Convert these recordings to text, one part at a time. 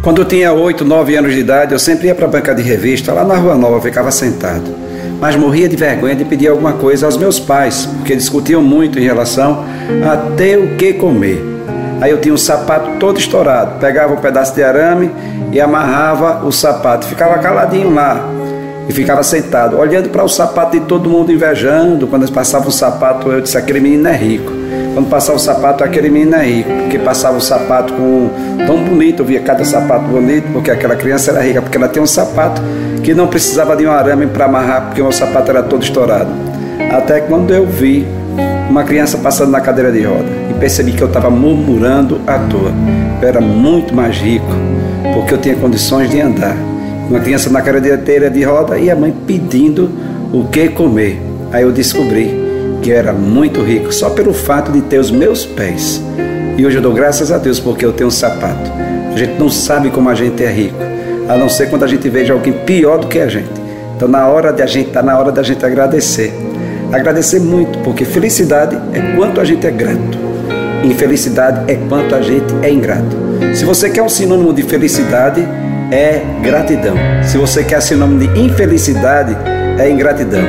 Quando eu tinha 8, 9 anos de idade, eu sempre ia para a banca de revista, lá na Rua Nova, ficava sentado. Mas morria de vergonha de pedir alguma coisa aos meus pais, porque discutiam muito em relação a ter o que comer. Aí eu tinha um sapato todo estourado, pegava um pedaço de arame e amarrava o sapato, ficava caladinho lá e ficava sentado, olhando para o sapato de todo mundo, invejando. Quando eles passavam o sapato, eu disse: aquele menino é rico. Quando passava o sapato, aquele menino rico, porque passava o sapato com tão bonito, eu via cada sapato bonito, porque aquela criança era rica, porque ela tinha um sapato que não precisava de um arame para amarrar, porque o sapato era todo estourado. Até quando eu vi uma criança passando na cadeira de roda e percebi que eu estava murmurando à toa. Eu era muito mais rico, porque eu tinha condições de andar. Uma criança na cadeira de roda e a mãe pedindo o que comer. Aí eu descobri que eu era muito rico só pelo fato de ter os meus pés. E hoje eu dou graças a Deus porque eu tenho um sapato. A gente não sabe como a gente é rico, a não ser quando a gente veja alguém pior do que a gente. Então, na hora de a gente, tá na hora da gente agradecer. Agradecer muito, porque felicidade é quanto a gente é grato. Infelicidade é quanto a gente é ingrato. Se você quer um sinônimo de felicidade, é gratidão. Se você quer sinônimo de infelicidade, é ingratidão.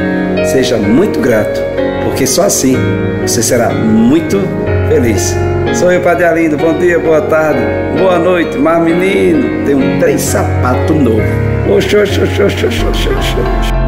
Seja muito grato porque só assim você será muito feliz. Sou eu, Padre Alindo. Bom dia, boa tarde, boa noite. Mas, menino, tem um três sapato novo. Oxô, oxô, oxô, oxô, oxô, oxô.